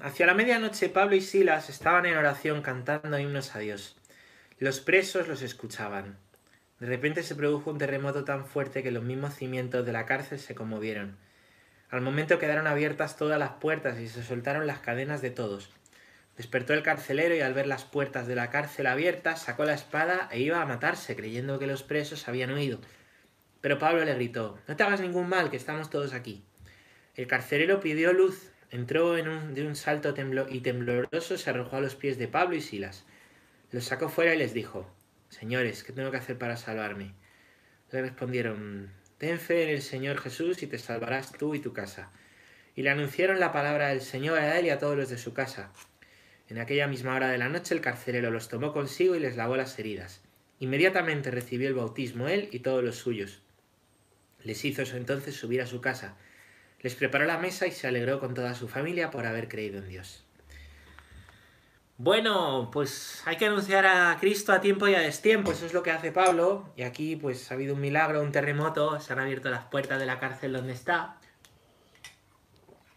Hacia la medianoche Pablo y Silas estaban en oración cantando himnos a Dios. Los presos los escuchaban. De repente se produjo un terremoto tan fuerte que los mismos cimientos de la cárcel se conmovieron. Al momento quedaron abiertas todas las puertas y se soltaron las cadenas de todos. Despertó el carcelero y al ver las puertas de la cárcel abiertas sacó la espada e iba a matarse, creyendo que los presos habían huido. Pero Pablo le gritó, No te hagas ningún mal, que estamos todos aquí. El carcelero pidió luz, entró en un, de un salto temblo y tembloroso se arrojó a los pies de Pablo y Silas. Los sacó fuera y les dijo, Señores, ¿qué tengo que hacer para salvarme? Le respondieron, Ten fe en el Señor Jesús y te salvarás tú y tu casa. Y le anunciaron la palabra del Señor a él y a todos los de su casa. En aquella misma hora de la noche el carcelero los tomó consigo y les lavó las heridas. Inmediatamente recibió el bautismo él y todos los suyos. Les hizo entonces subir a su casa. Les preparó la mesa y se alegró con toda su familia por haber creído en Dios. Bueno, pues hay que anunciar a Cristo a tiempo y a destiempo, eso es lo que hace Pablo. Y aquí pues ha habido un milagro, un terremoto, se han abierto las puertas de la cárcel donde está,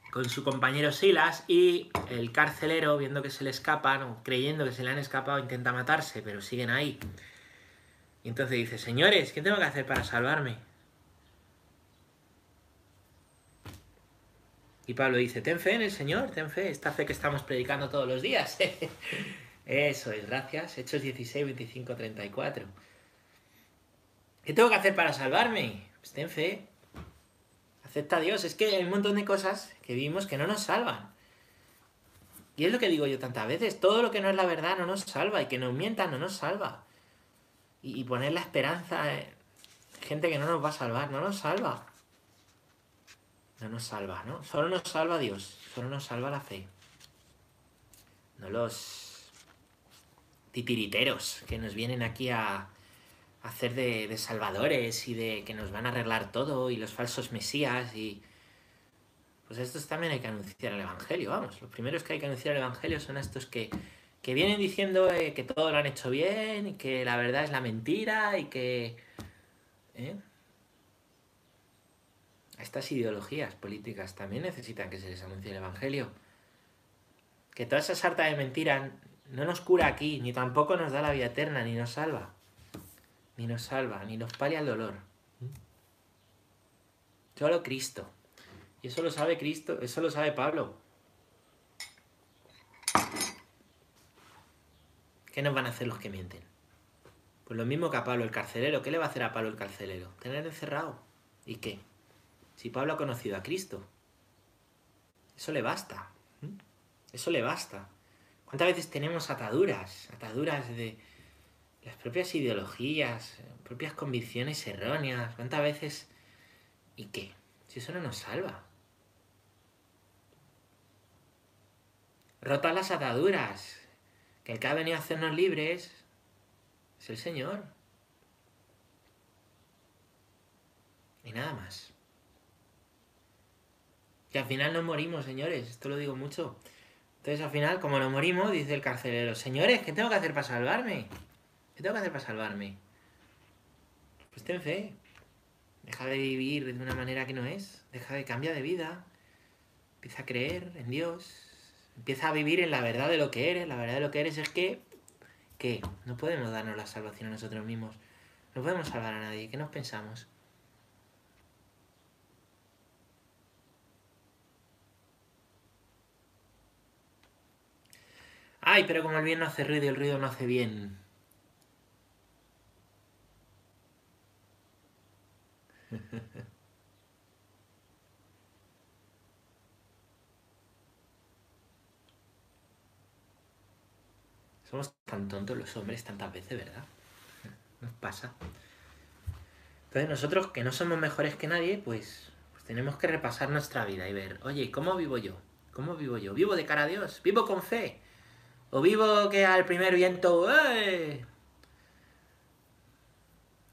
con su compañero Silas, y el carcelero, viendo que se le escapan, o creyendo que se le han escapado, intenta matarse, pero siguen ahí. Y entonces dice, señores, ¿qué tengo que hacer para salvarme? Y Pablo dice, ten fe en el Señor, ten fe, esta fe que estamos predicando todos los días. Eso es, gracias. Hechos 16, 25, 34. ¿Qué tengo que hacer para salvarme? Pues ten fe. Acepta a Dios. Es que hay un montón de cosas que vimos que no nos salvan. Y es lo que digo yo tantas veces. Todo lo que no es la verdad no nos salva. Y que nos mientan no nos salva. Y, poner la esperanza en gente que no nos va a salvar. No nos salva. No nos salva, ¿no? Solo nos salva Dios, solo nos salva la fe. No los titiriteros que nos vienen aquí a, hacer de, salvadores y de que nos van a arreglar todo y los falsos mesías y... Pues estos también hay que anunciar el Evangelio, vamos. Los primeros que hay que anunciar el Evangelio son estos que, que vienen diciendo eh, que todo lo han hecho bien y que la verdad es la mentira y que... ¿eh? Estas ideologías políticas también necesitan que se les anuncie el Evangelio. Que toda esa sarta de mentira no nos cura aquí, ni tampoco nos da la vida eterna, ni nos salva. Ni nos salva, ni nos palia el dolor. Solo Cristo. Y eso lo sabe Cristo, eso lo sabe Pablo. ¿Qué nos van a hacer los que mienten? Pues lo mismo que a Pablo el carcelero. ¿Qué le va a hacer a Pablo el carcelero? Tener encerrado. ¿Y qué? Si Pablo ha conocido a Cristo, eso le basta. Eso le basta. ¿Cuántas veces tenemos ataduras? Ataduras de las propias ideologías, propias convicciones erróneas. ¿Cuántas veces? ¿Y qué? Si eso no nos salva. Rotas las ataduras. Que el que ha venido a hacernos libres es el Señor. Y nada más. Que al final nos morimos, señores. Esto lo digo mucho. Entonces al final, como nos morimos, dice el carcelero, señores, ¿qué tengo que hacer para salvarme? ¿Qué tengo que hacer para salvarme? Pues ten fe. Deja de vivir de una manera que no es. Deja de cambiar de vida. Empieza a creer en Dios. Empieza a vivir en la verdad de lo que eres. La verdad de lo que eres es que, que no podemos darnos la salvación a nosotros mismos. No podemos salvar a nadie. ¿Qué nos pensamos? Ay, pero como el bien no hace ruido y el ruido no hace bien. Somos tan tontos los hombres tantas veces, ¿verdad? Nos pasa. Entonces nosotros que no somos mejores que nadie, pues, pues tenemos que repasar nuestra vida y ver, oye, ¿cómo vivo yo? ¿Cómo vivo yo? ¿Vivo de cara a Dios? ¿Vivo con fe? ¿O vivo que al primer viento... ¡eh!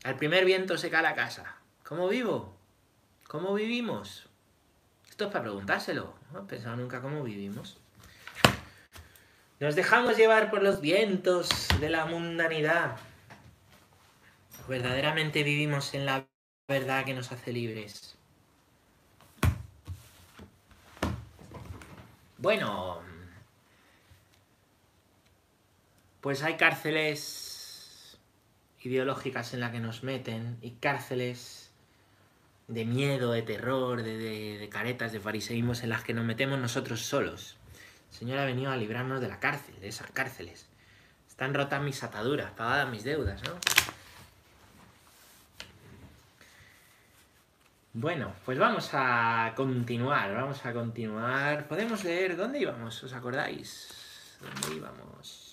Al primer viento se cae la casa. ¿Cómo vivo? ¿Cómo vivimos? Esto es para preguntárselo. No he pensado nunca cómo vivimos. Nos dejamos llevar por los vientos de la mundanidad. Verdaderamente vivimos en la verdad que nos hace libres. Bueno, pues hay cárceles ideológicas en las que nos meten y cárceles de miedo, de terror, de, caretas, de fariseísmos en las que nos metemos nosotros solos. El Señor ha venido a librarnos de la cárcel, de esas cárceles. Están rotas mis ataduras, pagadas mis deudas, ¿no? Bueno, pues vamos a continuar, vamos a continuar. Podemos leer, ¿dónde íbamos? ¿Os acordáis? ¿Dónde íbamos?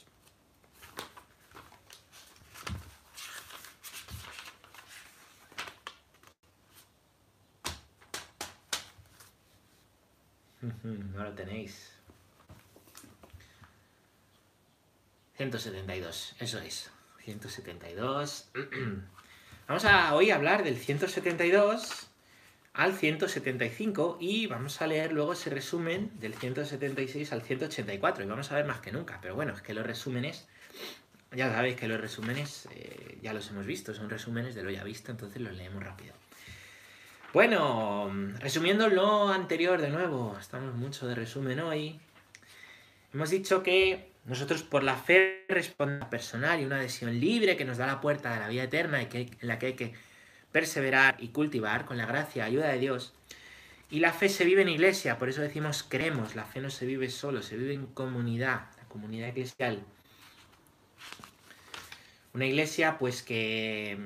No lo tenéis. 172, eso es. 172. Vamos a hoy hablar del 172 al 175 y vamos a leer luego ese resumen del 176 al 184 y vamos a ver más que nunca. Pero bueno, es que los resúmenes, ya sabéis que los resúmenes eh, ya los hemos visto, son resúmenes de lo ya visto, entonces los leemos rápido. Bueno, resumiendo lo anterior de nuevo, estamos mucho de resumen hoy. Hemos dicho que nosotros por la fe respondemos personal y una adhesión libre que nos da la puerta de la vida eterna y que, en la que hay que perseverar y cultivar con la gracia y ayuda de Dios. Y la fe se vive en iglesia, por eso decimos creemos, la fe no se vive solo, se vive en comunidad, la comunidad eclesial. Una iglesia pues que,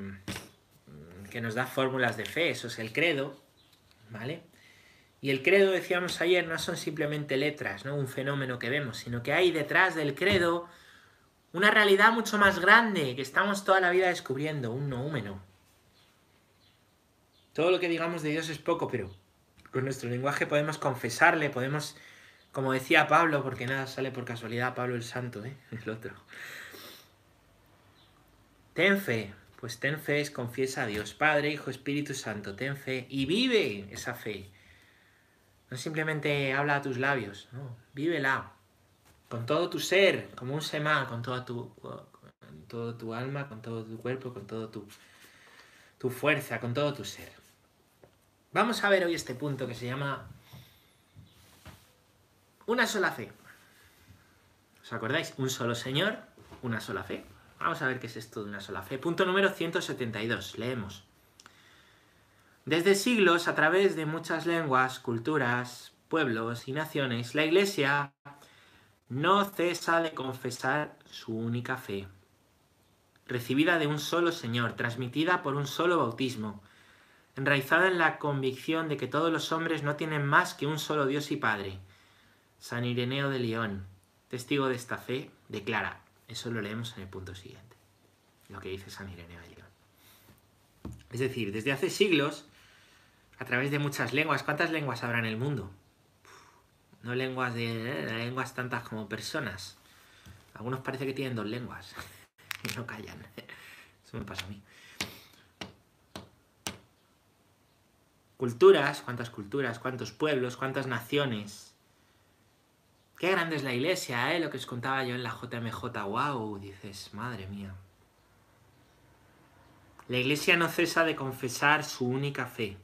que nos da fórmulas de fe, eso es el credo, ¿vale? Y el credo, decíamos ayer, no son simplemente letras, ¿no? Un fenómeno que vemos, sino que hay detrás del credo una realidad mucho más grande que estamos toda la vida descubriendo, un noúmeno, todo lo que digamos de Dios es poco, pero con nuestro lenguaje podemos confesarle, podemos, como decía Pablo, porque nada sale por casualidad, Pablo el Santo, ¿eh? el otro. Ten fe, pues ten fe es confiesa a Dios, Padre, Hijo, Espíritu Santo, ten fe y vive esa fe. No simplemente habla a tus labios, no, vívela con todo tu ser, como un semá, con toda tu, con todo tu alma, con todo tu cuerpo, con todo tu, tu fuerza, con todo tu ser. Vamos a ver hoy este punto que se llama una sola fe. ¿Os acordáis? Un solo Señor, una sola fe. Vamos a ver qué es esto de una sola fe. Punto número 172. Leemos. Desde siglos, a través de muchas lenguas, culturas, pueblos y naciones, la Iglesia no cesa de confesar su única fe, recibida de un solo Señor, transmitida por un solo bautismo, enraizada en la convicción de que todos los hombres no tienen más que un solo Dios y Padre. San Ireneo de León, testigo de esta fe, declara, eso lo leemos en el punto siguiente, lo que dice San Ireneo de. Es decir, desde hace siglos, a través de muchas lenguas, ¿cuántas lenguas habrá en el mundo? No lenguas de eh, lenguas tantas como personas. Algunos parece que tienen dos lenguas y no callan. Eso me pasa a mí. Culturas, cuántas culturas, cuántos pueblos, cuántas naciones. Qué grande es la iglesia, ¿eh? Lo que os contaba yo en la JMJ. ¡Wow! Dices, madre mía. La iglesia no cesa de confesar su única fe.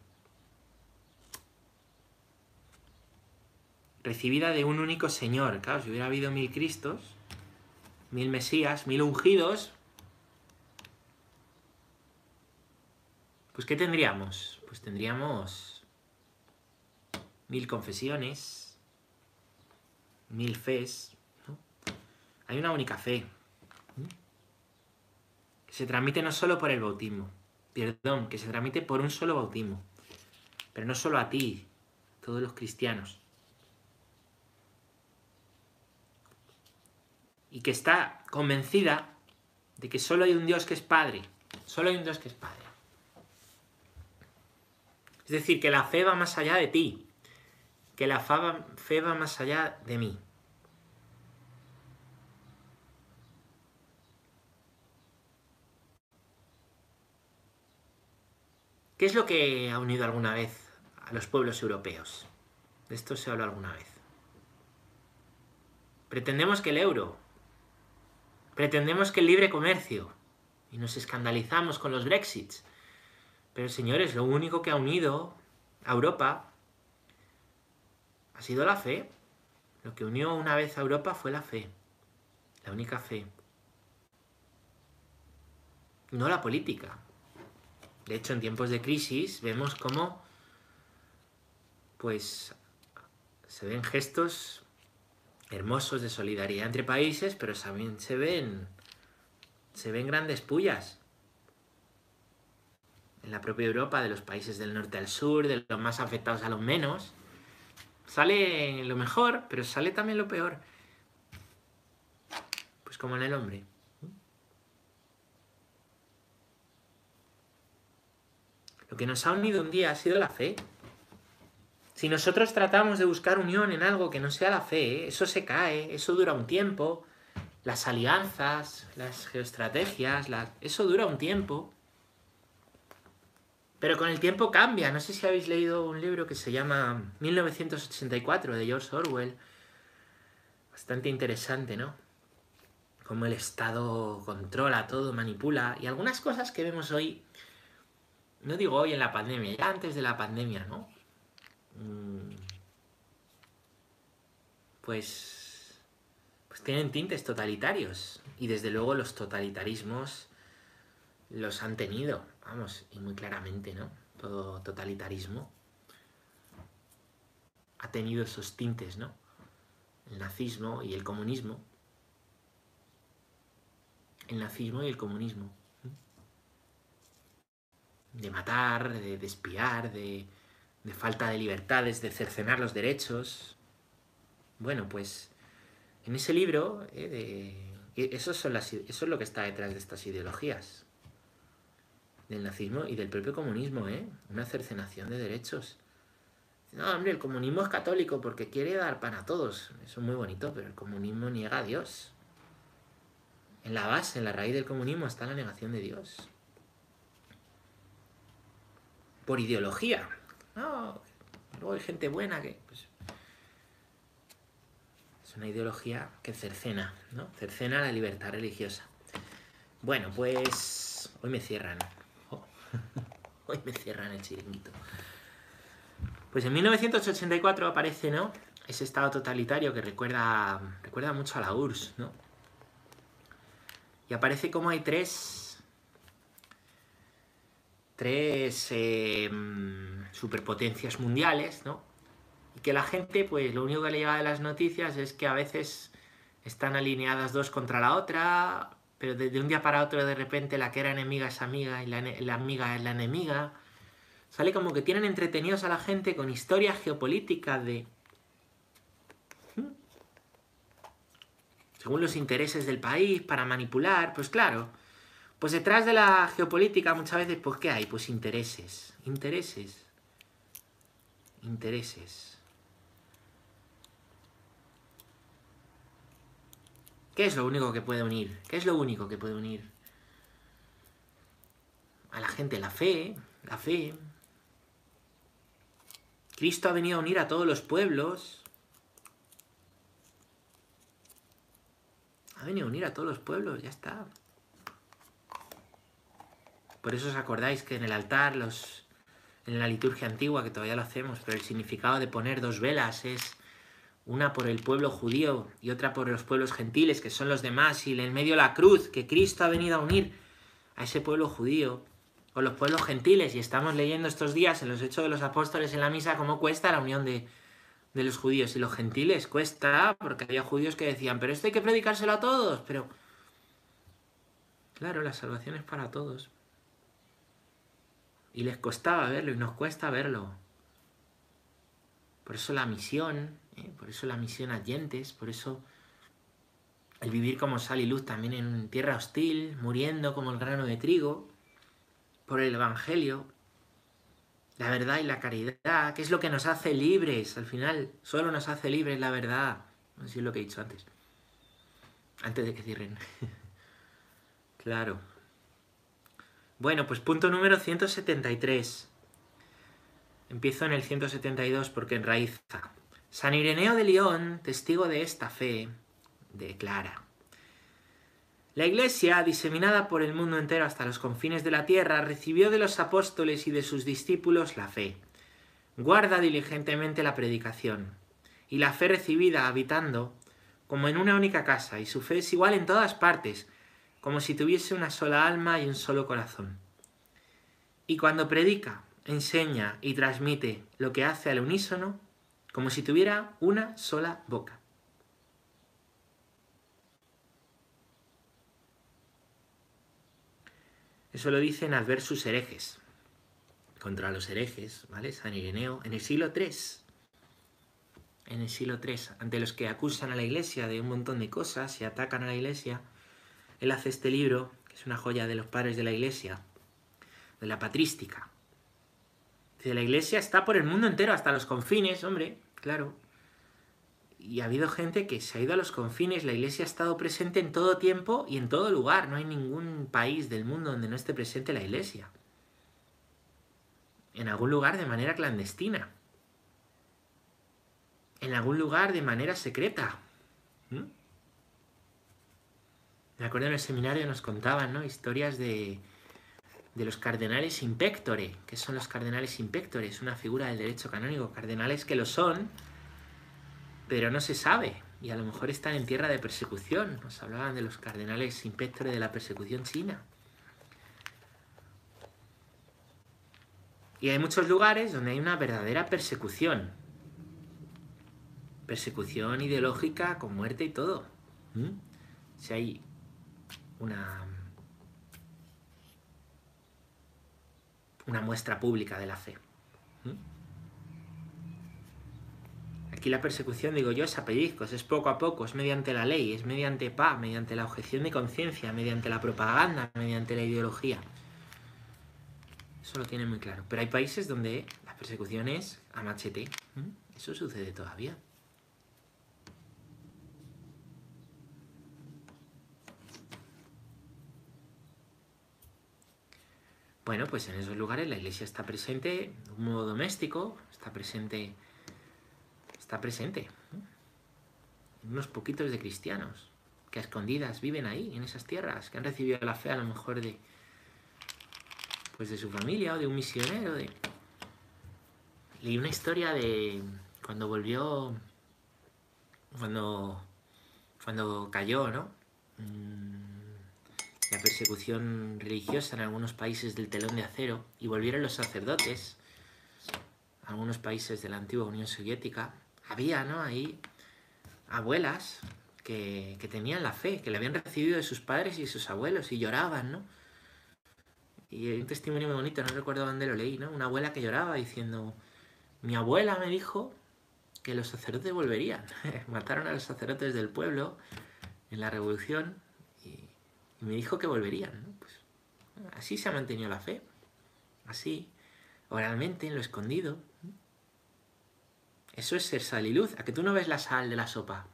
Recibida de un único Señor. Claro, si hubiera habido mil Cristos, mil Mesías, mil ungidos, pues ¿qué tendríamos? pues tendríamos mil confesiones, mil fes. Hay una única fe que se transmite no solo por el bautismo, perdón, que se transmite por un solo bautismo, pero no solo a ti, todos los cristianos. Y que está convencida de que solo hay un Dios que es Padre, solo hay un Dios que es Padre. Es decir, que la fe va más allá de ti, que la fe va más allá de mí. ¿Qué es lo que ha unido alguna vez a los pueblos europeos? De esto se habla alguna vez. Pretendemos que el euro, pretendemos que el libre comercio, y nos escandalizamos con los Brexits, pero señores, lo único que ha unido a Europa ha sido la fe. Lo que unió una vez a Europa fue la fe, la única fe. No la política. De hecho, en tiempos de crisis vemos cómo pues se ven gestos hermosos de solidaridad entre países, pero también se ven se ven grandes pullas en la propia Europa, de los países del norte al sur, de los más afectados a los menos. Sale lo mejor, pero sale también lo peor. Pues como en el hombre. Lo que nos ha unido un día ha sido la fe. Si nosotros tratamos de buscar unión en algo que no sea la fe, eso se cae, eso dura un tiempo. Las alianzas, las geoestrategias, eso dura un tiempo. Pero con el tiempo cambia. No sé si habéis leído un libro que se llama 1984 de George Orwell. Bastante interesante, ¿no? Cómo el Estado controla todo, manipula. Y algunas cosas que vemos hoy, no digo hoy en la pandemia, ya antes de la pandemia, ¿no? Mm. Pues, pues tienen tintes totalitarios. Y desde luego los totalitarismos los han tenido vamos, y muy claramente, ¿no? Todo totalitarismo ha tenido esos tintes, ¿no? El nazismo y el comunismo. El nazismo y el comunismo. De matar, de, espiar, de, de falta de libertades, de cercenar los derechos. Bueno, pues en ese libro, eh, eso, son las, eso es lo que está detrás de estas ideologías del nazismo y del propio comunismo, ¿eh? Una cercenación de derechos. No, hombre, el comunismo es católico porque quiere dar pan a todos. Eso es muy bonito, pero el comunismo niega a Dios. En la base, en la raíz del comunismo está la negación de Dios. Por ideología. No, luego hay gente buena que... Pues, es una ideología que cercena, ¿no? Cercena la libertad religiosa. Bueno, pues hoy me cierran. Hoy me cierran el chiringuito. Pues en 1984 aparece, ¿no? Ese estado totalitario que recuerda, recuerda mucho a la URSS, ¿no? Y aparece como hay tres, tres em, superpotencias mundiales, ¿no? Y que la gente, pues lo único que le llega de las noticias es que a veces están alineadas dos contra la otra, pero de, un día para otro de repente la que era enemiga es amiga y la, amiga es la enemiga. Sale como que tienen entretenidos a la gente con historias geopolíticas de... ¿Mm? Según los intereses del país, para manipular, pues claro. Pues detrás de la geopolítica muchas veces, pues ¿qué hay? Pues intereses. Intereses. Intereses. ¿Qué es lo único que puede unir? ¿Qué es lo único que puede unir? A la gente la fe, la fe. Cristo ha venido a unir a todos los pueblos. Ha venido a unir a todos los pueblos, ya está. Por eso os acordáis que en el altar, los, en la liturgia antigua, que todavía lo hacemos, pero el significado de poner dos velas es una por el pueblo judío y otra por los pueblos gentiles, que son los demás, y en medio la cruz, que Cristo ha venido a unir a ese pueblo judío con los pueblos gentiles, y estamos leyendo estos días en los Hechos de los Apóstoles en la misa cómo cuesta la unión de, de los judíos y los gentiles, cuesta, porque había judíos que decían, pero esto hay que predicárselo a todos, pero... Claro, la salvación es para todos. Y les costaba verlo y nos cuesta verlo. Por eso la misión ¿eh? Por eso la misión a dientes, por eso el vivir como sal y luz también en tierra hostil, muriendo como el grano de trigo, por el Evangelio, la verdad y la caridad, que es lo que nos hace libres, al final solo nos hace libres la verdad. Así es lo que he dicho antes, antes de que cierren. claro. Bueno, pues punto número 173. Empiezo en el 172 porque enraiza. San Ireneo de León, testigo de esta fe, declara. La Iglesia, diseminada por el mundo entero hasta los confines de la tierra, recibió de los apóstoles y de sus discípulos la fe. Guarda diligentemente la predicación. y la fe recibida habitando como en una única casa, y su fe es igual en todas partes, como si tuviese una sola alma y un solo corazón. Y cuando predica, enseña y transmite lo que hace al unísono, como si tuviera una sola boca. Eso lo dicen Adversus herejes, contra los herejes, ¿vale? San Ireneo, en el siglo III. En el siglo III, ante los que acusan a la iglesia de un montón de cosas y atacan a la iglesia, él hace este libro, que es una joya de los padres de la iglesia, de la patrística. Dice, la iglesia está por el mundo entero, hasta los confines, hombre, claro. Y ha habido gente que se ha ido a los confines, la iglesia ha estado presente en todo tiempo y en todo lugar. No hay ningún país del mundo donde no esté presente la iglesia. En algún lugar de manera clandestina. En algún lugar de manera secreta. ¿Mm? Me acuerdo en el seminario nos contaban, ¿no? Historias de, de los cardenales impectore. ¿Qué son los cardenales impectore? Es una figura del derecho canónico. Cardenales que lo son, pero no se sabe. Y a lo mejor están en tierra de persecución. Nos hablaban de los cardenales impectore de la persecución china. Y hay muchos lugares donde hay una verdadera persecución. Persecución ideológica con muerte y todo. Si hay una una muestra pública de la fe. ¿Mm? Aquí la persecución, digo yo, es a es poco a poco, es mediante la ley, es mediante pa, mediante la objeción de conciencia, mediante la propaganda, mediante la ideología. Eso lo tiene muy claro. Pero hay países donde la persecución es a machete. ¿Mm? Eso sucede todavía. Bueno, pues en esos lugares la iglesia está presente de un modo doméstico, está presente, está presente. Unos poquitos de cristianos que a escondidas viven ahí, en esas tierras, que han recibido la fe a lo mejor de, pues de su familia o de un misionero. De... Leí una historia de cuando volvió, cuando, cuando cayó, ¿no? Mm, la persecución religiosa en algunos países del telón de acero y volvieron los sacerdotes algunos países de la antigua Unión Soviética. Había, ¿no? Ahí abuelas que, tenían la fe, que la habían recibido de sus padres y sus abuelos y lloraban, ¿no? Y hay un testimonio muy bonito, no recuerdo dónde lo leí, ¿no? Una abuela que lloraba diciendo, mi abuela me dijo que los sacerdotes volverían. Mataron a los sacerdotes del pueblo en la revolución y me dijo que volverían. Pues, así se ha mantenido la fe. Así, oralmente, en lo escondido. Eso es ser sal y luz. A que tú no ves la sal de la sopa.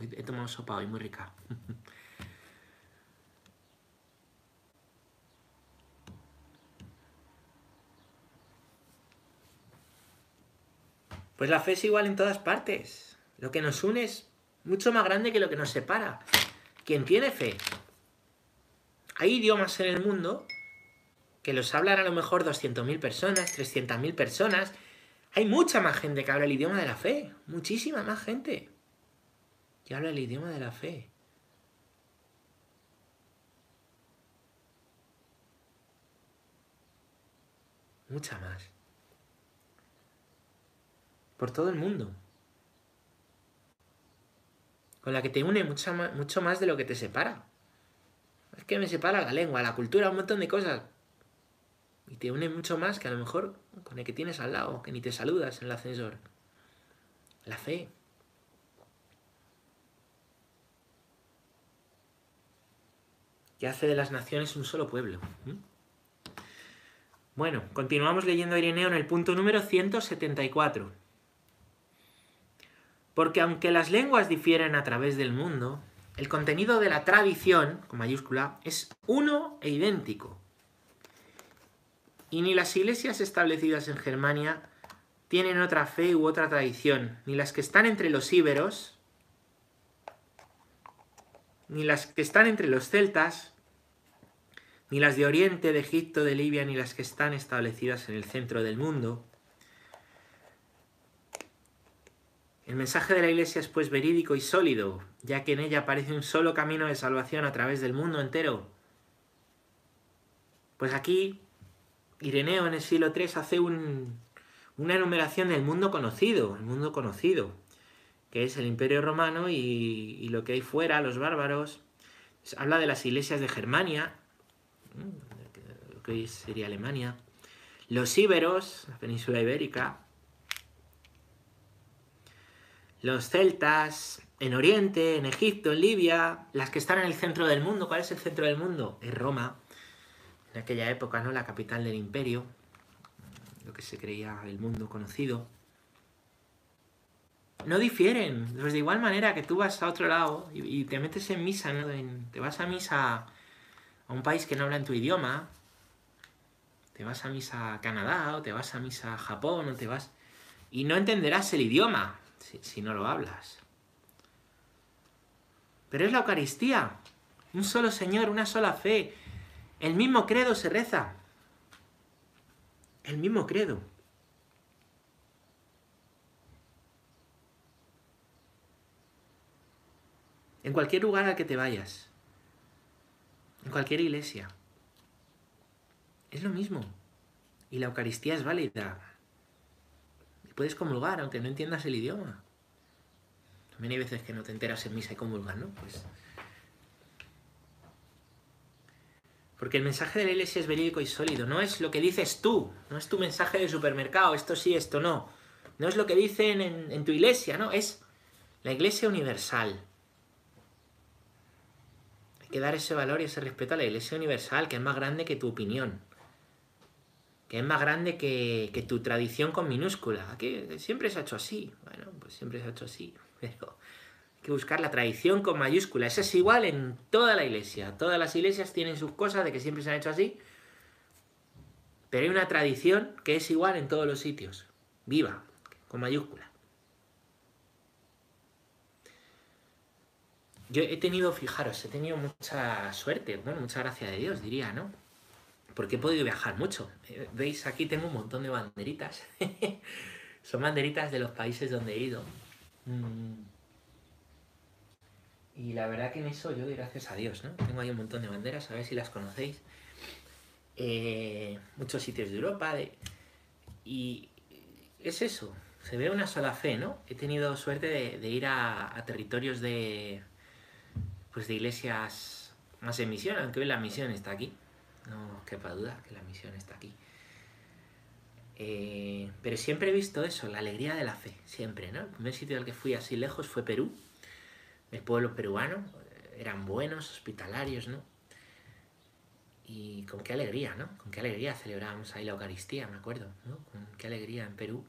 He tomado sopa hoy, muy rica. Pues la fe es igual en todas partes. Lo que nos une es mucho más grande que lo que nos separa. Quien tiene fe hay idiomas en el mundo que los hablan a lo mejor 200.000 personas, 300.000 personas. Hay mucha más gente que habla el idioma de la fe. Muchísima más gente que habla el idioma de la fe. Mucha más. Por todo el mundo. Con la que te une mucho más de lo que te separa. Es que me separa la lengua, la cultura, un montón de cosas. Y te une mucho más que a lo mejor con el que tienes al lado, que ni te saludas en el ascensor. La fe. Que hace de las naciones un solo pueblo. Bueno, continuamos leyendo a Ireneo en el punto número 174. Porque aunque las lenguas difieren a través del mundo, el contenido de la tradición, con mayúscula, es uno e idéntico. Y ni las iglesias establecidas en Germania tienen otra fe u otra tradición, ni las que están entre los íberos, ni las que están entre los celtas, ni las de Oriente, de Egipto, de Libia, ni las que están establecidas en el centro del mundo. El mensaje de la Iglesia es pues verídico y sólido, ya que en ella aparece un solo camino de salvación a través del mundo entero. Pues aquí Ireneo en el siglo III hace una enumeración del mundo conocido, el mundo conocido, que es el Imperio Romano y, lo que hay fuera, los bárbaros. Habla de las iglesias de Germania, lo que hoy sería Alemania, los íberos, la península ibérica, los celtas, en Oriente, en Egipto, en Libia, las que están en el centro del mundo. ¿Cuál es el centro del mundo? Es Roma, en aquella época, ¿no? La capital del imperio, lo que se creía el mundo conocido. No difieren, pues de igual manera que tú vas a otro lado y, te metes en misa, ¿no? te vas a misa a un país que no habla en tu idioma, te vas a misa a Canadá o te vas a misa a Japón o te vas... Y no entenderás el idioma, si, no lo hablas. Pero es la Eucaristía. Un solo Señor, una sola fe. El mismo credo se reza. El mismo credo. En cualquier lugar al que te vayas. En cualquier iglesia. Es lo mismo. Y la Eucaristía es válida puedes comulgar, aunque no entiendas el idioma. También hay veces que no te enteras en misa y comulgas, ¿no? Pues. Porque el mensaje de la iglesia es verídico y sólido. No es lo que dices tú, no es tu mensaje de supermercado, esto sí, esto no. No es lo que dicen en, en tu iglesia, no, es la iglesia universal. Hay que dar ese valor y ese respeto a la iglesia universal, que es más grande que tu opinión que es más grande que, tu tradición con minúscula. Que siempre se ha hecho así. Bueno, pues siempre se ha hecho así. Pero hay que buscar la tradición con mayúscula. Eso es igual en toda la iglesia. Todas las iglesias tienen sus cosas de que siempre se han hecho así. Pero hay una tradición que es igual en todos los sitios. Viva, con mayúscula. Yo he tenido, fijaros, he tenido mucha suerte, bueno, mucha gracia de Dios, diría, ¿no? Porque he podido viajar mucho. Eh, veis, aquí tengo un montón de banderitas. Son banderitas de los países donde he ido. Mm. Y la verdad que en eso yo doy gracias a Dios, ¿no? Tengo ahí un montón de banderas, a ver si las conocéis. Eh, muchos sitios de Europa. Y es eso, se ve una sola fe, ¿no? He tenido suerte de, ir a, territorios de, pues de iglesias más en misión, aunque hoy la misión está aquí. No quepa duda que la misión está aquí. Eh, pero siempre he visto eso, la alegría de la fe, siempre, ¿no? El primer sitio al que fui así lejos fue Perú, el pueblo peruano, eran buenos, hospitalarios, ¿no? Y con qué alegría, ¿no? Con qué alegría celebrábamos ahí la Eucaristía, me acuerdo, ¿no? Con qué alegría en Perú,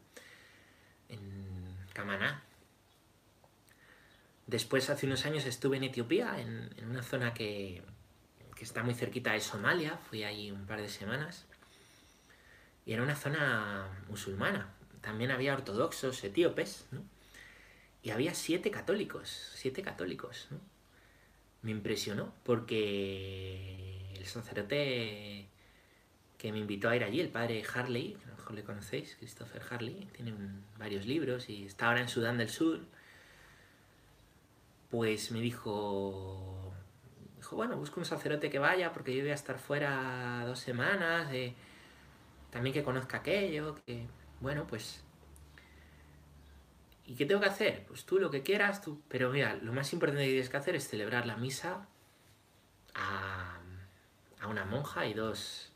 en Camaná. Después, hace unos años, estuve en Etiopía, en una zona que, está muy cerquita de Somalia, fui ahí un par de semanas, y era una zona musulmana. También había ortodoxos etíopes, ¿no? Y había siete católicos, siete católicos. Me impresionó porque el sacerdote que me invitó a ir allí, el padre Harley, que a lo mejor le conocéis, Christopher Harley, tiene varios libros y está ahora en Sudán del Sur, pues me dijo, bueno, busco un sacerdote que vaya porque yo voy a estar fuera dos semanas, eh, también que conozca aquello, que, bueno, pues... ¿Y qué tengo que hacer? Pues tú lo que quieras, tú... Pero mira, lo más importante que tienes que hacer es celebrar la misa a, a una monja y dos...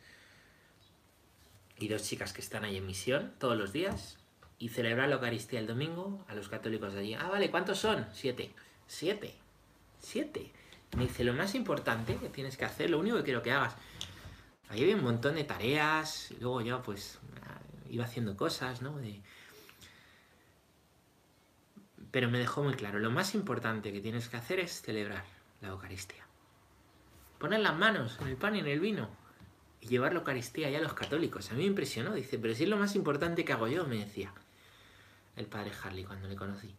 Y dos chicas que están ahí en misión todos los días y celebrar la Eucaristía el domingo a los católicos de allí. Ah, vale, ¿cuántos son? Siete. Siete. Siete. Me dice, lo más importante que tienes que hacer, lo único que quiero que hagas. Ahí había un montón de tareas, luego yo pues iba haciendo cosas, ¿no? Pero me dejó muy claro, lo más importante que tienes que hacer es celebrar la Eucaristía. Poner las manos en el pan y en el vino y llevar la Eucaristía ya a los católicos. A mí me impresionó, dice, pero si es lo más importante que hago yo, me decía el padre Harley cuando le conocí.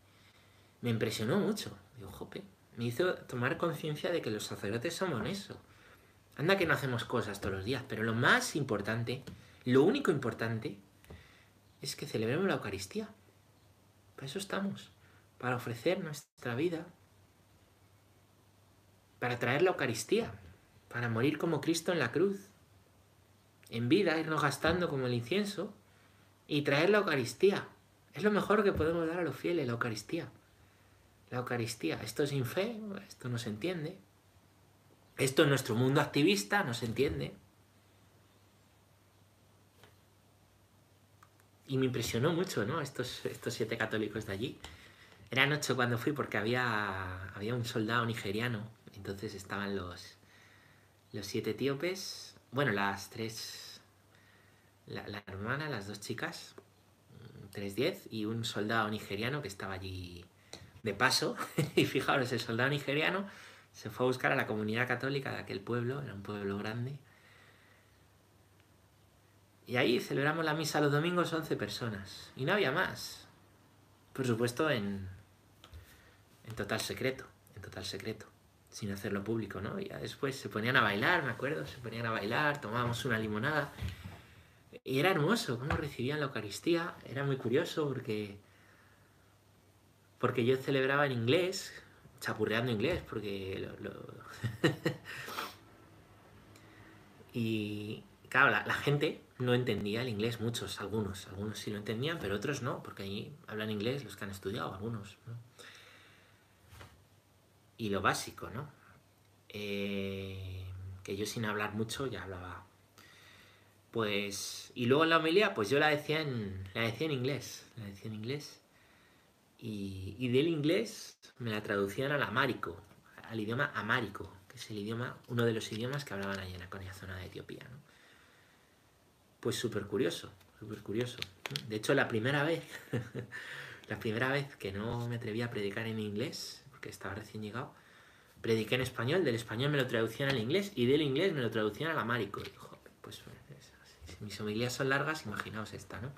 Me impresionó mucho. Digo, jope, me hizo tomar conciencia de que los sacerdotes somos eso. Anda que no hacemos cosas todos los días, pero lo más importante, lo único importante, es que celebremos la Eucaristía. Para eso estamos. para ofrecer nuestra vida, para traer la Eucaristía, para morir como Cristo en la cruz, en vida, irnos gastando como el incienso y traer la Eucaristía. Es lo mejor que podemos dar a los fieles, la Eucaristía. La Eucaristía. Esto sin fe, esto no se entiende. Esto en nuestro mundo activista no se entiende. Y me impresionó mucho, ¿no? Estos, estos siete católicos de allí. Eran ocho cuando fui porque había, había un soldado nigeriano. Entonces estaban los, los siete etíopes. Bueno, las tres. La, la hermana, las dos chicas. Tres diez. Y un soldado nigeriano que estaba allí de paso. y fijaros, el soldado nigeriano se fue a buscar a la comunidad católica de aquel pueblo. Era un pueblo grande. Y ahí celebramos la misa los domingos 11 personas. Y no había más. Por supuesto, en, en total secreto. En total secreto. Sin hacerlo público, ¿no? Y ya después se ponían a bailar, me acuerdo. Se ponían a bailar, tomábamos una limonada. Y era hermoso cómo recibían la Eucaristía. Era muy curioso porque. Porque yo celebraba en inglés, chapurreando inglés, porque lo. y claro, la, la gente no entendía el inglés, muchos, algunos, algunos sí lo entendían, pero otros no, porque ahí hablan inglés los que han estudiado, algunos. ¿no? Y lo básico, ¿no? Eh, que yo sin hablar mucho ya hablaba. Pues, y luego en la homilía, pues yo la decía en, la decía en inglés, la decía en inglés. Y, del inglés me la traducían al amárico, al idioma amárico, que es el idioma, uno de los idiomas que hablaban allí en aquella zona de Etiopía, ¿no? Pues súper curioso, súper curioso. De hecho, la primera vez, la primera vez que no me atreví a predicar en inglés, porque estaba recién llegado, prediqué en español, del español me lo traducían al inglés y del inglés me lo traducían al amárico. Y, joder, pues si mis homilías son largas, imaginaos esta, ¿no?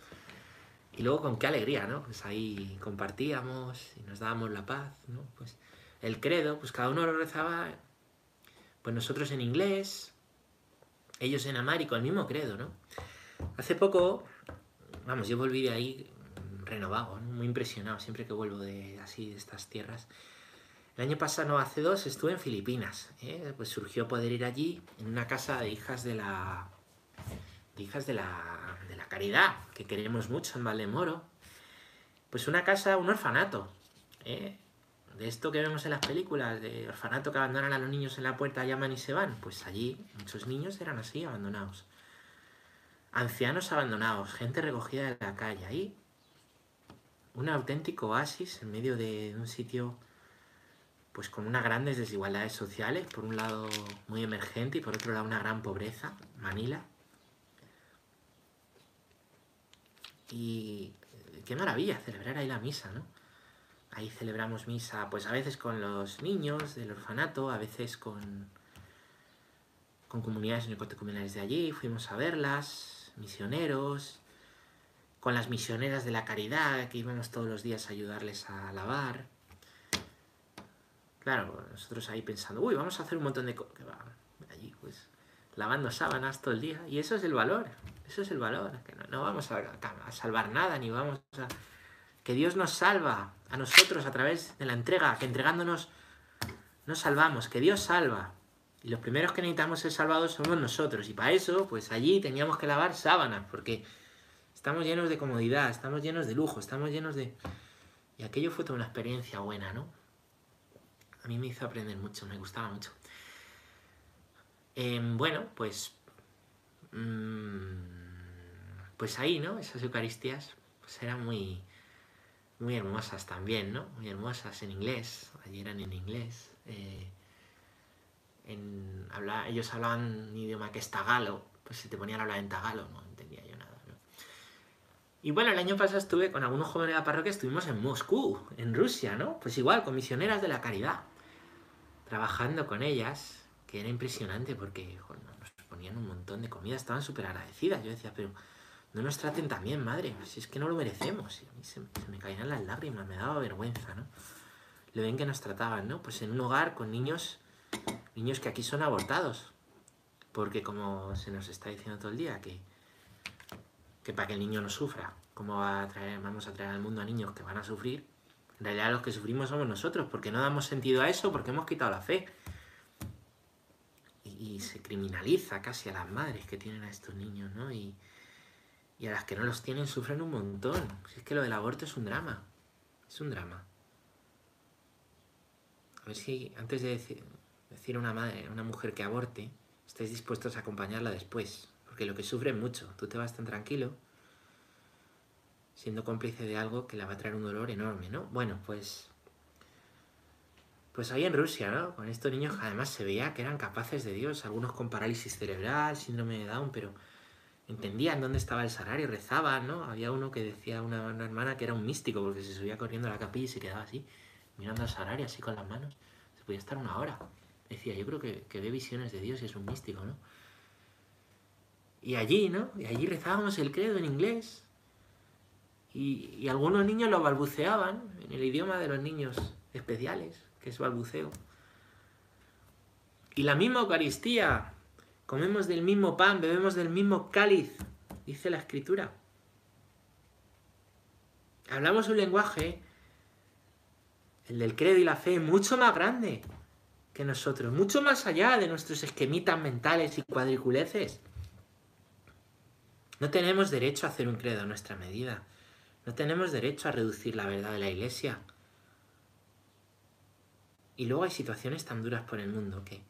Y luego con qué alegría, ¿no? Pues ahí compartíamos y nos dábamos la paz, ¿no? Pues el credo, pues cada uno lo rezaba, pues nosotros en inglés, ellos en amárico, el mismo credo, ¿no? Hace poco, vamos, yo volví de ahí renovado, ¿no? muy impresionado, siempre que vuelvo de así, de estas tierras. El año pasado, no, hace dos, estuve en Filipinas. ¿eh? Pues surgió poder ir allí en una casa de hijas de la. Hijas de la. de la caridad, que queremos mucho en Valdemoro. Pues una casa, un orfanato. ¿eh? De esto que vemos en las películas, de orfanato que abandonan a los niños en la puerta, llaman y se van. Pues allí muchos niños eran así, abandonados. Ancianos abandonados, gente recogida de la calle. Ahí un auténtico oasis en medio de un sitio pues con unas grandes desigualdades sociales, por un lado muy emergente y por otro lado una gran pobreza, Manila. Y qué maravilla celebrar ahí la misa, ¿no? Ahí celebramos misa, pues a veces con los niños del orfanato, a veces con, con comunidades neocatecumenales de allí, fuimos a verlas, misioneros, con las misioneras de la caridad, que íbamos todos los días a ayudarles a lavar. Claro, nosotros ahí pensando, uy, vamos a hacer un montón de cosas. Allí, pues, lavando sábanas todo el día. Y eso es el valor, eso es el valor. No, vamos a, salvar nada, ni vamos a... Que Dios nos salva a nosotros a través de la entrega, que entregándonos nos salvamos, que Dios salva. Y los primeros que necesitamos ser salvados somos nosotros. Y para eso, pues allí teníamos que lavar sábanas, porque estamos llenos de comodidad, estamos llenos de lujo, estamos llenos de... Y aquello fue toda una experiencia buena, ¿no? A mí me hizo aprender mucho, me gustaba mucho. Eh, bueno, pues... Mmm, pues ahí, ¿no? Esas Eucaristías pues eran muy, muy hermosas también, ¿no? Muy hermosas en inglés. Allí eran en inglés. Eh, ellos hablaban un idioma que es tagalo. Pues si te ponían a hablar en tagalo, no entendía yo nada. ¿no? Y bueno, el año pasado estuve con algunos jóvenes de la parroquia, estuvimos en Moscú, en Rusia, ¿no? Pues igual, con misioneras de la caridad. Trabajando con ellas, que era impresionante porque nos ponían un montón de comida, estaban súper agradecidas. Yo decía, pero no nos traten tan bien, madre, si es que no lo merecemos. Y a mí se, se, me caían las lágrimas, me daba vergüenza, ¿no? Lo ven que nos trataban, ¿no? Pues en un hogar con niños, niños que aquí son abortados. Porque como se nos está diciendo todo el día, que, que para que el niño no sufra, ¿cómo va a traer, vamos a traer al mundo a niños que van a sufrir? En realidad los que sufrimos somos nosotros, porque no damos sentido a eso, porque hemos quitado la fe. Y, y se criminaliza casi a las madres que tienen a estos niños, ¿no? Y, y a las que no los tienen sufren un montón. Si es que lo del aborto es un drama. Es un drama. A ver si antes de decir, a una madre, una mujer que aborte, estáis dispuestos a acompañarla después. Porque lo que sufre es mucho. Tú te vas tan tranquilo siendo cómplice de algo que le va a traer un dolor enorme, ¿no? Bueno, pues... Pues ahí en Rusia, ¿no? Con estos niños además se veía que eran capaces de Dios, algunos con parálisis cerebral, síndrome de Down, pero entendían dónde estaba el salario, rezaban, ¿no? Había uno que decía, una, una, hermana, que era un místico, porque se subía corriendo a la capilla y se quedaba así, mirando al salario, así con las manos. Se podía estar una hora. Decía, yo creo que, que ve visiones de Dios y es un místico, ¿no? Y allí, ¿no? Y allí rezábamos el credo en inglés. Y, y algunos niños lo balbuceaban en el idioma de los niños especiales, que es balbuceo. Y la misma Eucaristía, Comemos del mismo pan, bebemos del mismo cáliz, dice la escritura. Hablamos un lenguaje, el del credo y la fe, mucho más grande que nosotros, mucho más allá de nuestros esquemitas mentales y cuadriculeces. No tenemos derecho a hacer un credo a nuestra medida. No tenemos derecho a reducir la verdad de la iglesia. Y luego hay situaciones tan duras por el mundo que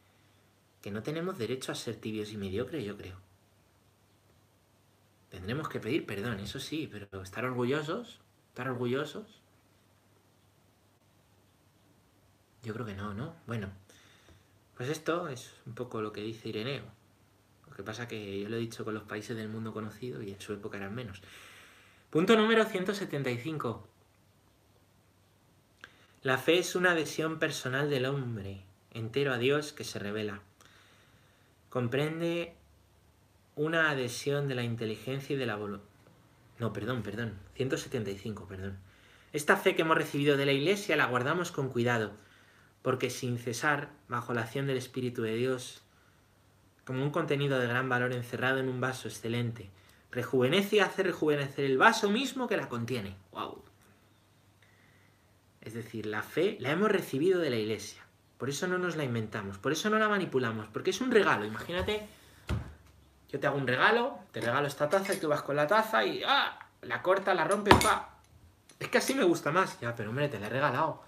que no tenemos derecho a ser tibios y mediocres, yo creo. Tendremos que pedir perdón, eso sí, pero estar orgullosos, estar orgullosos. Yo creo que no, ¿no? Bueno, pues esto es un poco lo que dice Ireneo. Lo que pasa que yo lo he dicho con los países del mundo conocido y en su época eran menos. Punto número 175. La fe es una adhesión personal del hombre entero a Dios que se revela comprende una adhesión de la inteligencia y de la voluntad. No, perdón, perdón. 175, perdón. Esta fe que hemos recibido de la Iglesia la guardamos con cuidado, porque sin cesar, bajo la acción del Espíritu de Dios, como un contenido de gran valor encerrado en un vaso excelente, rejuvenece y hace rejuvenecer el vaso mismo que la contiene. ¡Wow! Es decir, la fe la hemos recibido de la Iglesia. Por eso no nos la inventamos, por eso no la manipulamos, porque es un regalo. Imagínate, yo te hago un regalo, te regalo esta taza y tú vas con la taza y ¡ah! la corta, la rompes, ¡pa! Es que así me gusta más. Ya, pero hombre, te la he regalado.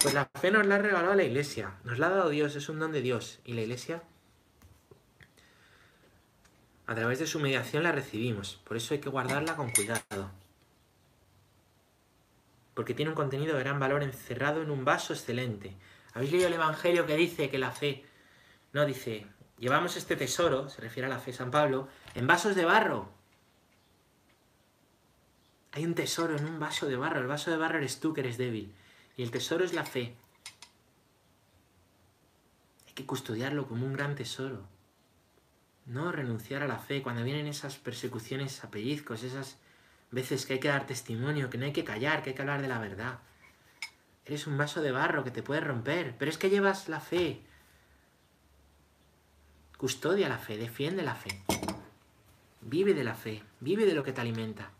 Pues la fe nos la ha regalado la iglesia, nos la ha dado Dios, es un don de Dios. Y la iglesia, a través de su mediación, la recibimos. Por eso hay que guardarla con cuidado. Porque tiene un contenido de gran valor encerrado en un vaso excelente. ¿Habéis leído el Evangelio que dice que la fe, no dice, llevamos este tesoro, se refiere a la fe San Pablo, en vasos de barro? Hay un tesoro en un vaso de barro, el vaso de barro eres tú que eres débil, y el tesoro es la fe. Hay que custodiarlo como un gran tesoro. No renunciar a la fe cuando vienen esas persecuciones a pellizcos, esas veces que hay que dar testimonio, que no hay que callar, que hay que hablar de la verdad. Eres un vaso de barro que te puede romper, pero es que llevas la fe. Custodia la fe, defiende la fe. Vive de la fe, vive de lo que te alimenta.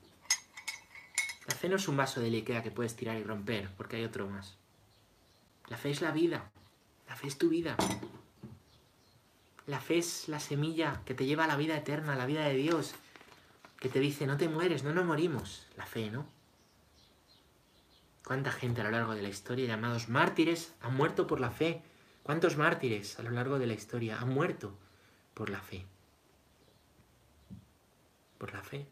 La fe no es un vaso de Ikea que puedes tirar y romper, porque hay otro más. La fe es la vida. La fe es tu vida. La fe es la semilla que te lleva a la vida eterna, a la vida de Dios, que te dice, no te mueres, no nos morimos. La fe, ¿no? ¿Cuánta gente a lo largo de la historia, llamados mártires, han muerto por la fe? ¿Cuántos mártires a lo largo de la historia han muerto por la fe? Por la fe.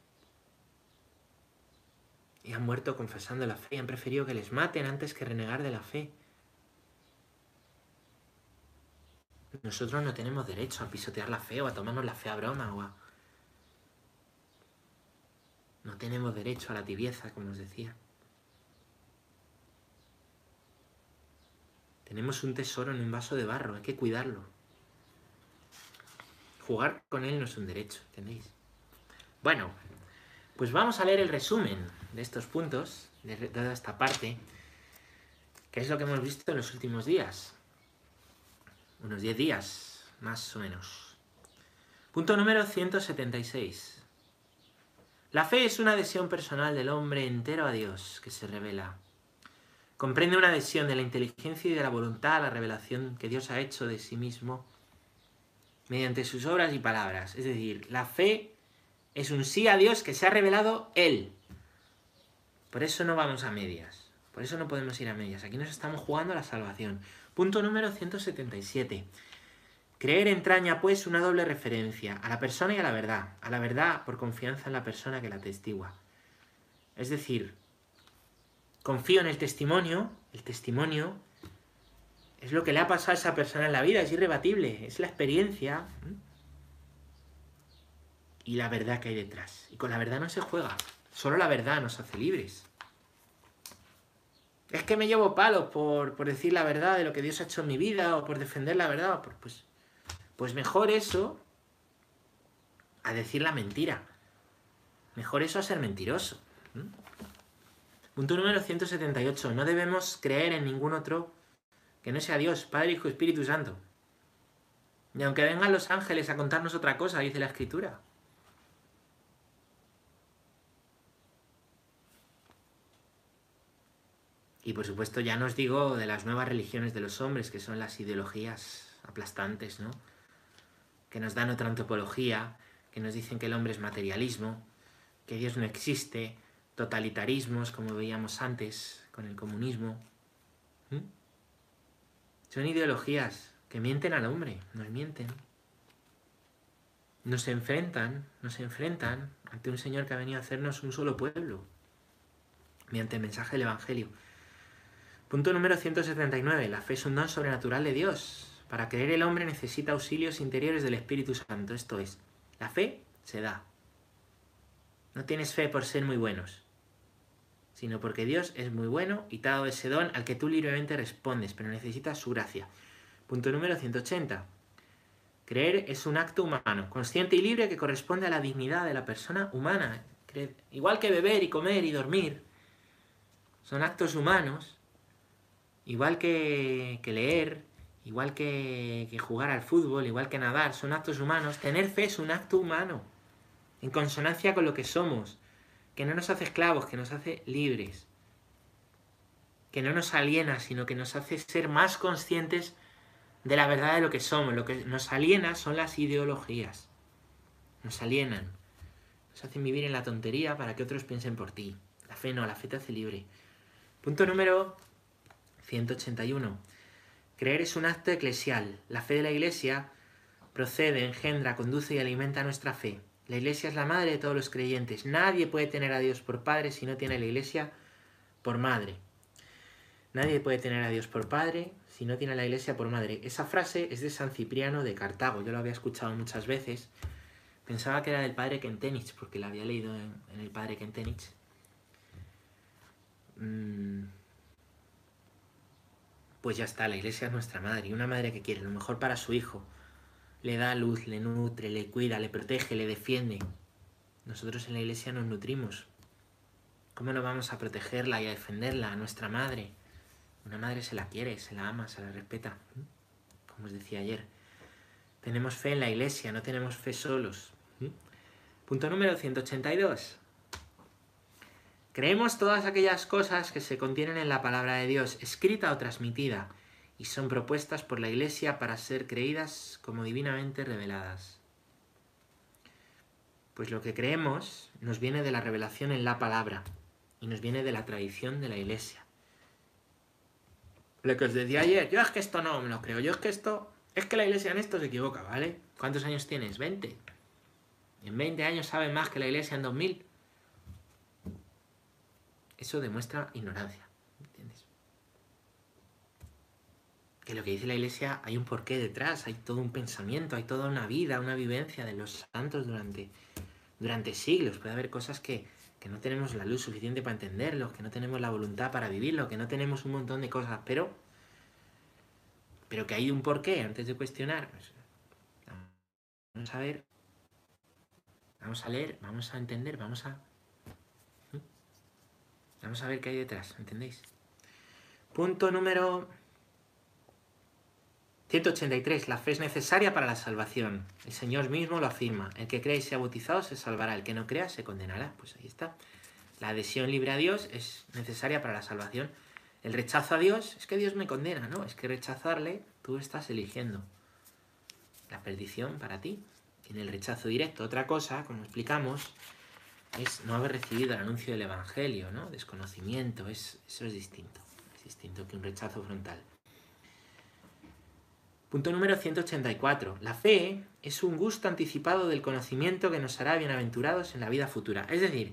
Y han muerto confesando la fe han preferido que les maten antes que renegar de la fe. Nosotros no tenemos derecho a pisotear la fe o a tomarnos la fe a broma o a... No tenemos derecho a la tibieza, como os decía. Tenemos un tesoro en un vaso de barro, hay que cuidarlo. Jugar con él no es un derecho, ¿entendéis? Bueno, pues vamos a leer el resumen de estos puntos, de toda esta parte, que es lo que hemos visto en los últimos días. Unos 10 días, más o menos. Punto número 176. La fe es una adhesión personal del hombre entero a Dios que se revela comprende una adhesión de la inteligencia y de la voluntad a la revelación que Dios ha hecho de sí mismo mediante sus obras y palabras. Es decir, la fe es un sí a Dios que se ha revelado Él. Por eso no vamos a medias. Por eso no podemos ir a medias. Aquí nos estamos jugando la salvación. Punto número 177. Creer entraña, pues, una doble referencia a la persona y a la verdad. A la verdad por confianza en la persona que la testigua. Es decir, confío en el testimonio, el testimonio es lo que le ha pasado a esa persona en la vida, es irrebatible, es la experiencia y la verdad que hay detrás. Y con la verdad no se juega, solo la verdad nos hace libres. Es que me llevo palos por, decir la verdad de lo que Dios ha hecho en mi vida o por defender la verdad. Pues, pues mejor eso a decir la mentira. Mejor eso a ser mentiroso. Punto número 178. No debemos creer en ningún otro que no sea Dios, Padre, Hijo, Espíritu Santo. Y aunque vengan los ángeles a contarnos otra cosa, dice la Escritura. Y por supuesto ya no os digo de las nuevas religiones de los hombres, que son las ideologías aplastantes, ¿no? Que nos dan otra antropología, que nos dicen que el hombre es materialismo, que Dios no existe, totalitarismos, como veíamos antes con el comunismo. Son ideologías que mienten al hombre, nos mienten. Nos enfrentan, nos enfrentan ante un Señor que ha venido a hacernos un solo pueblo, mediante el mensaje del Evangelio. Punto número 179. La fe es un don sobrenatural de Dios. Para creer el hombre necesita auxilios interiores del Espíritu Santo. Esto es, la fe se da. No tienes fe por ser muy buenos sino porque Dios es muy bueno y te ha dado ese don al que tú libremente respondes, pero necesitas su gracia. Punto número 180. Creer es un acto humano, consciente y libre que corresponde a la dignidad de la persona humana. Igual que beber y comer y dormir, son actos humanos, igual que, leer, igual que, que jugar al fútbol, igual que nadar, son actos humanos. Tener fe es un acto humano, en consonancia con lo que somos que no nos hace esclavos, que nos hace libres, que no nos aliena, sino que nos hace ser más conscientes de la verdad de lo que somos. Lo que nos aliena son las ideologías, nos alienan, nos hacen vivir en la tontería para que otros piensen por ti. La fe no, la fe te hace libre. Punto número 181. Creer es un acto eclesial. La fe de la Iglesia procede, engendra, conduce y alimenta nuestra fe. La iglesia es la madre de todos los creyentes. Nadie puede tener a Dios por padre si no tiene a la iglesia por madre. Nadie puede tener a Dios por padre si no tiene a la iglesia por madre. Esa frase es de San Cipriano de Cartago. Yo lo había escuchado muchas veces. Pensaba que era del padre Kentenich, porque la había leído en, el padre Kentenich. Mm. Pues ya está, la iglesia es nuestra madre. Y una madre que quiere lo mejor para su hijo le da luz, le nutre, le cuida, le protege, le defiende. Nosotros en la iglesia nos nutrimos. ¿Cómo no vamos a protegerla y a defenderla, a nuestra madre? Una madre se la quiere, se la ama, se la respeta. Como os decía ayer. Tenemos fe en la iglesia, no tenemos fe solos. Punto número 182. Creemos todas aquellas cosas que se contienen en la palabra de Dios, escrita o transmitida y son propuestas por la Iglesia para ser creídas como divinamente reveladas. Pues lo que creemos nos viene de la revelación en la palabra y nos viene de la tradición de la Iglesia. Lo que os decía ayer, yo es que esto no me lo creo, yo es que esto, es que la Iglesia en esto se equivoca, ¿vale? ¿Cuántos años tienes? 20. En 20 años sabe más que la Iglesia en 2000. Eso demuestra ignorancia que lo que dice la iglesia hay un porqué detrás, hay todo un pensamiento, hay toda una vida, una vivencia de los santos durante, durante siglos. Puede haber cosas que, que no tenemos la luz suficiente para entenderlos, que no tenemos la voluntad para vivirlo, que no tenemos un montón de cosas, pero, pero que hay un porqué antes de cuestionar. Pues, vamos a ver, vamos a leer, vamos a entender, vamos a... Vamos a ver qué hay detrás, ¿entendéis? Punto número 183. La fe es necesaria para la salvación. El Señor mismo lo afirma. El que cree y sea bautizado se salvará. El que no crea se condenará. Pues ahí está. La adhesión libre a Dios es necesaria para la salvación. El rechazo a Dios es que Dios me condena, ¿no? Es que rechazarle tú estás eligiendo la perdición para ti. En el rechazo directo, otra cosa, como explicamos, es no haber recibido el anuncio del Evangelio, ¿no? Desconocimiento, es, eso es distinto. Es distinto que un rechazo frontal. Punto número 184. La fe es un gusto anticipado del conocimiento que nos hará bienaventurados en la vida futura. Es decir,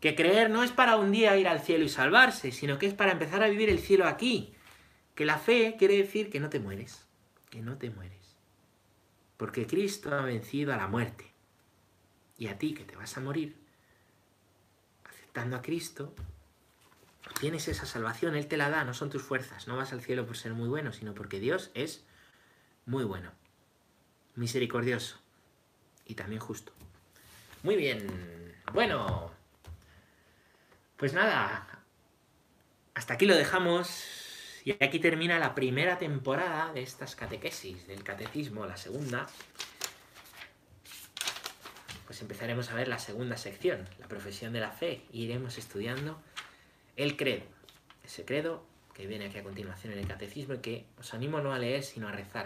que creer no es para un día ir al cielo y salvarse, sino que es para empezar a vivir el cielo aquí. Que la fe quiere decir que no te mueres, que no te mueres. Porque Cristo ha vencido a la muerte. Y a ti que te vas a morir, aceptando a Cristo, tienes esa salvación, Él te la da, no son tus fuerzas, no vas al cielo por ser muy bueno, sino porque Dios es muy bueno, misericordioso y también justo. Muy bien, bueno, pues nada, hasta aquí lo dejamos. Y aquí termina la primera temporada de estas catequesis, del catecismo, la segunda. Pues empezaremos a ver la segunda sección, la profesión de la fe, y iremos estudiando el credo. Ese credo que viene aquí a continuación en el catecismo y que os animo no a leer, sino a rezar.